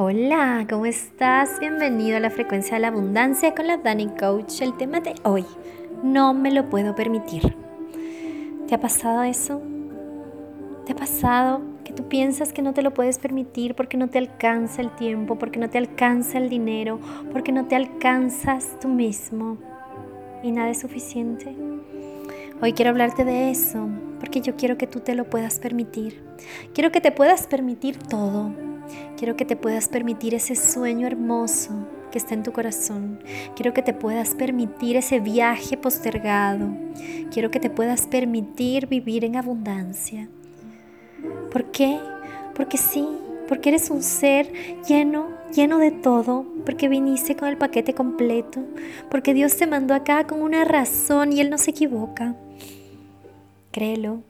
Hola, ¿cómo estás? Bienvenido a la frecuencia de la abundancia con la Dani Coach. El tema de hoy, no me lo puedo permitir. ¿Te ha pasado eso? ¿Te ha pasado que tú piensas que no te lo puedes permitir porque no te alcanza el tiempo, porque no te alcanza el dinero, porque no te alcanzas tú mismo y nada es suficiente? Hoy quiero hablarte de eso, porque yo quiero que tú te lo puedas permitir. Quiero que te puedas permitir todo Quiero que te puedas permitir ese sueño hermoso que está en tu corazón. Quiero que te puedas permitir ese viaje postergado. Quiero que te puedas permitir vivir en abundancia. ¿Por qué? Porque sí, porque eres un ser lleno, lleno de todo, porque viniste con el paquete completo, porque Dios te mandó acá con una razón y Él no se equivoca. Créelo,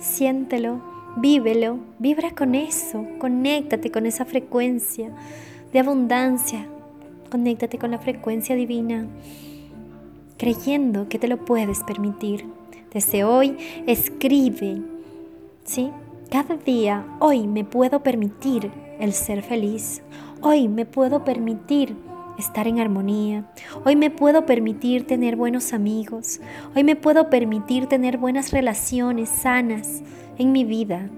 siéntelo Vívelo, vibra con eso, conéctate con esa frecuencia de abundancia, conéctate con la frecuencia divina, creyendo que te lo puedes permitir. Desde hoy, escribe, ¿sí? Cada día, hoy me puedo permitir el ser feliz, hoy me puedo permitir estar en armonía. Hoy me puedo permitir tener buenos amigos. Hoy me puedo permitir tener buenas relaciones sanas en mi vida.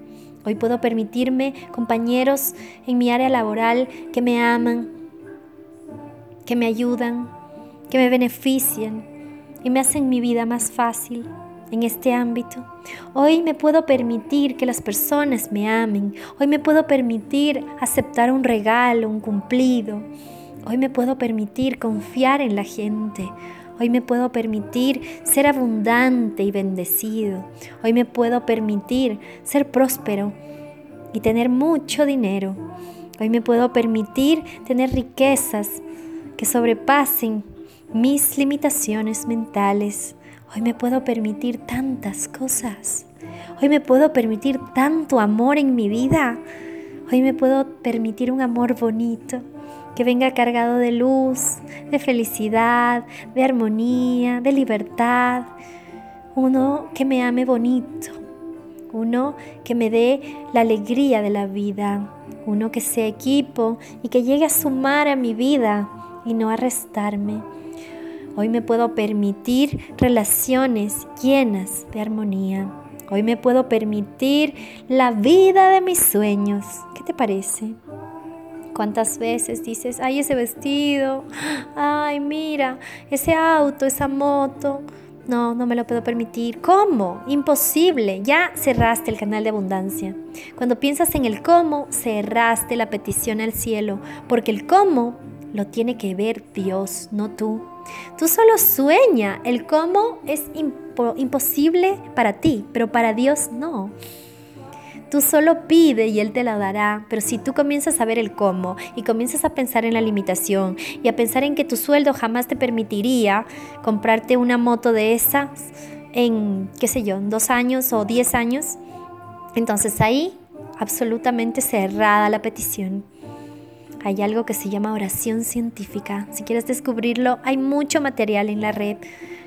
Hoy puedo permitirme compañeros en mi área laboral que me aman, que me ayudan, que me benefician y me hacen mi vida más fácil en este ámbito. Hoy me puedo permitir que las personas me amen. Hoy me puedo permitir aceptar un regalo, un cumplido. Hoy me puedo permitir confiar en la gente. Hoy me puedo permitir ser abundante y bendecido. Hoy me puedo permitir ser próspero y tener mucho dinero. Hoy me puedo permitir tener riquezas que sobrepasen mis limitaciones mentales. Hoy me puedo permitir tantas cosas. Hoy me puedo permitir tanto amor en mi vida. Hoy me puedo permitir un amor bonito que venga cargado de luz, de felicidad, de armonía, de libertad. Uno que me ame bonito, uno que me dé la alegría de la vida, uno que sea equipo y que llegue a sumar a mi vida y no a restarme. Hoy me puedo permitir relaciones llenas de armonía. Hoy me puedo permitir la vida de mis sueños. ¿Qué te parece? ¿Cuántas veces dices, ay, ese vestido, ay, mira, ese auto, esa moto? No, no me lo puedo permitir. ¿Cómo? Imposible. Ya cerraste el canal de abundancia. Cuando piensas en el cómo, cerraste la petición al cielo, porque el cómo lo tiene que ver Dios, no tú. Tú solo sueña. El cómo es imposible para ti, pero para Dios no. Tú solo pide y Él te la dará, pero si tú comienzas a ver el cómo y comienzas a pensar en la limitación y a pensar en que tu sueldo jamás te permitiría comprarte una moto de esas en, qué sé yo, en dos años o diez años, entonces ahí absolutamente cerrada la petición. Hay algo que se llama oración científica. Si quieres descubrirlo, hay mucho material en la red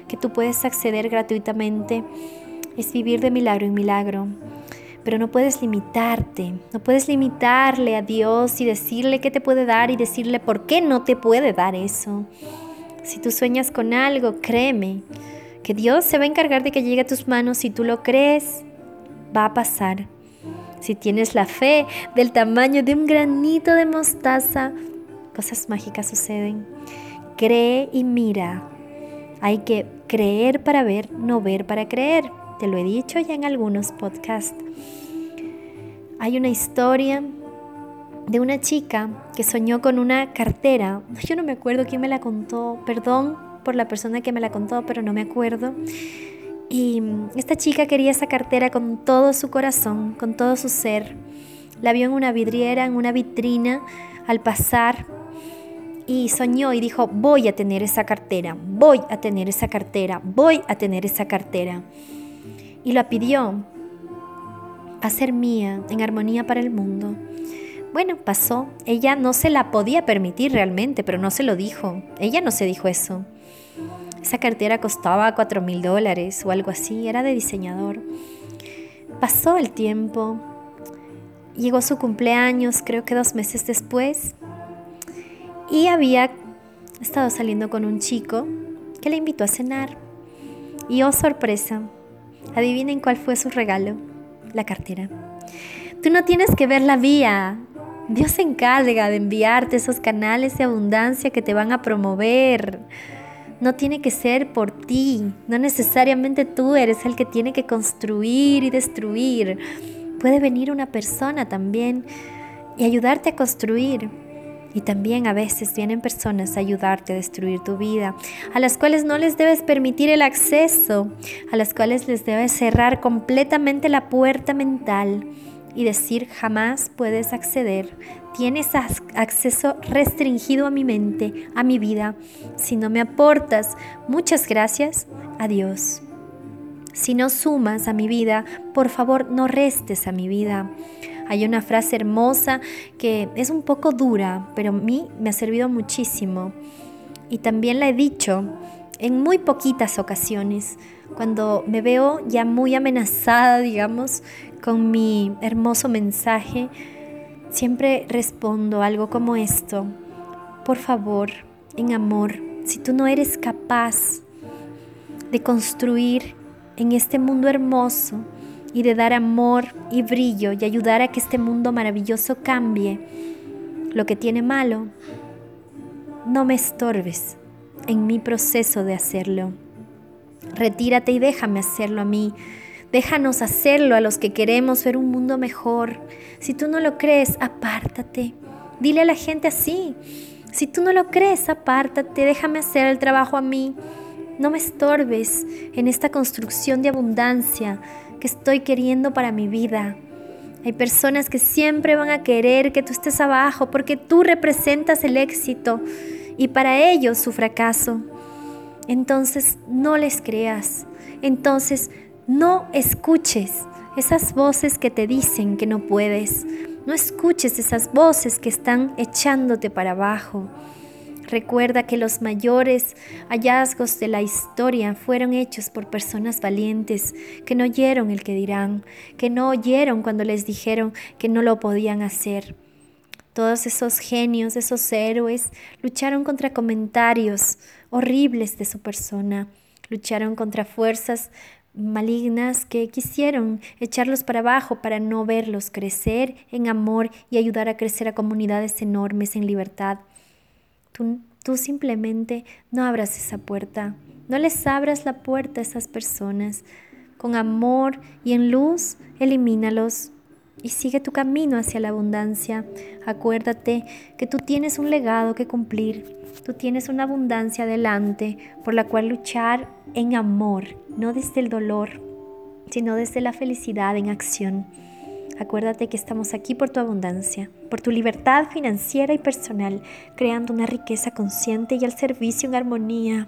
que tú puedes acceder gratuitamente. Es vivir de milagro en milagro pero no puedes limitarte, no puedes limitarle a Dios y decirle qué te puede dar y decirle por qué no te puede dar eso. Si tú sueñas con algo, créeme que Dios se va a encargar de que llegue a tus manos. Si tú lo crees, va a pasar. Si tienes la fe del tamaño de un granito de mostaza, cosas mágicas suceden. Cree y mira. Hay que creer para ver, no ver para creer. Te lo he dicho ya en algunos podcasts. Hay una historia de una chica que soñó con una cartera. Yo no me acuerdo quién me la contó. Perdón por la persona que me la contó, pero no me acuerdo. Y esta chica quería esa cartera con todo su corazón, con todo su ser. La vio en una vidriera, en una vitrina, al pasar. Y soñó y dijo, voy a tener esa cartera, voy a tener esa cartera, voy a tener esa cartera y la pidió a ser mía, en armonía para el mundo. Bueno, pasó. Ella no se la podía permitir realmente, pero no se lo dijo. Ella no se dijo eso. Esa cartera costaba cuatro mil dólares o algo así, era de diseñador. Pasó el tiempo, llegó su cumpleaños, creo que dos meses después, Y había estado saliendo con un chico que le invitó a cenar. Y oh sorpresa, adivinen cuál fue su regalo, la cartera. Tú no tienes que ver la vía. Dios se encarga de enviarte esos canales de abundancia que te van a promover. No tiene que ser por ti, no necesariamente tú eres el que tiene que construir y destruir. Puede venir una persona también y ayudarte a construir. Y también a veces vienen personas a ayudarte a destruir tu vida, a las cuales no les debes permitir el acceso, a las cuales les debes cerrar completamente la puerta mental y decir jamás puedes acceder. Tienes acceso restringido a mi mente, a mi vida. Si no me aportas, muchas gracias, adiós. Si no sumas a mi vida, por favor no restes a mi vida. Hay una frase hermosa que es un poco dura, pero a mí me ha servido muchísimo. Y también la he dicho en muy poquitas ocasiones, cuando me veo ya muy amenazada, digamos, con mi hermoso mensaje, siempre respondo algo como esto. Por favor, en amor, si tú no eres capaz de construir en este mundo hermoso, y de dar amor y brillo y ayudar a que este mundo maravilloso cambie lo que tiene malo, no me estorbes en mi proceso de hacerlo. Retírate y déjame hacerlo a mí. Déjanos hacerlo a los que queremos ver un mundo mejor. Si tú no lo crees, apártate. Dile a la gente así. Si tú no lo crees, apártate. Déjame hacer el trabajo a mí. No me estorbes en esta construcción de abundancia que estoy queriendo para mi vida. Hay personas que siempre van a querer que tú estés abajo porque tú representas el éxito y para ellos su fracaso. Entonces no les creas. Entonces no escuches esas voces que te dicen que no puedes. No escuches esas voces que están echándote para abajo. Recuerda que los mayores hallazgos de la historia fueron hechos por personas valientes que no oyeron el que dirán, que no oyeron cuando les dijeron que no lo podían hacer. Todos esos genios, esos héroes, lucharon contra comentarios horribles de su persona, lucharon contra fuerzas malignas que quisieron echarlos para abajo para no verlos crecer en amor y ayudar a crecer a comunidades enormes en libertad. Tú, simplemente no abras esa puerta, no les abras la puerta a esas personas. Con amor y en luz, elimínalos y sigue tu camino hacia la abundancia. Acuérdate que tú tienes un legado que cumplir, tú tienes una abundancia adelante por la cual luchar en amor, no desde el dolor, sino desde la felicidad en acción. Acuérdate que estamos aquí por tu abundancia, por tu libertad financiera y personal, creando una riqueza consciente y al servicio en armonía.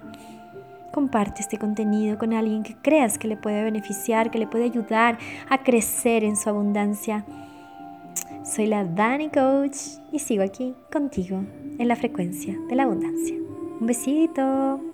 Comparte este contenido con alguien que creas que le puede beneficiar, que le puede ayudar a crecer en su abundancia. Soy la Dani Coach y sigo aquí contigo en la frecuencia de la abundancia. Un besito.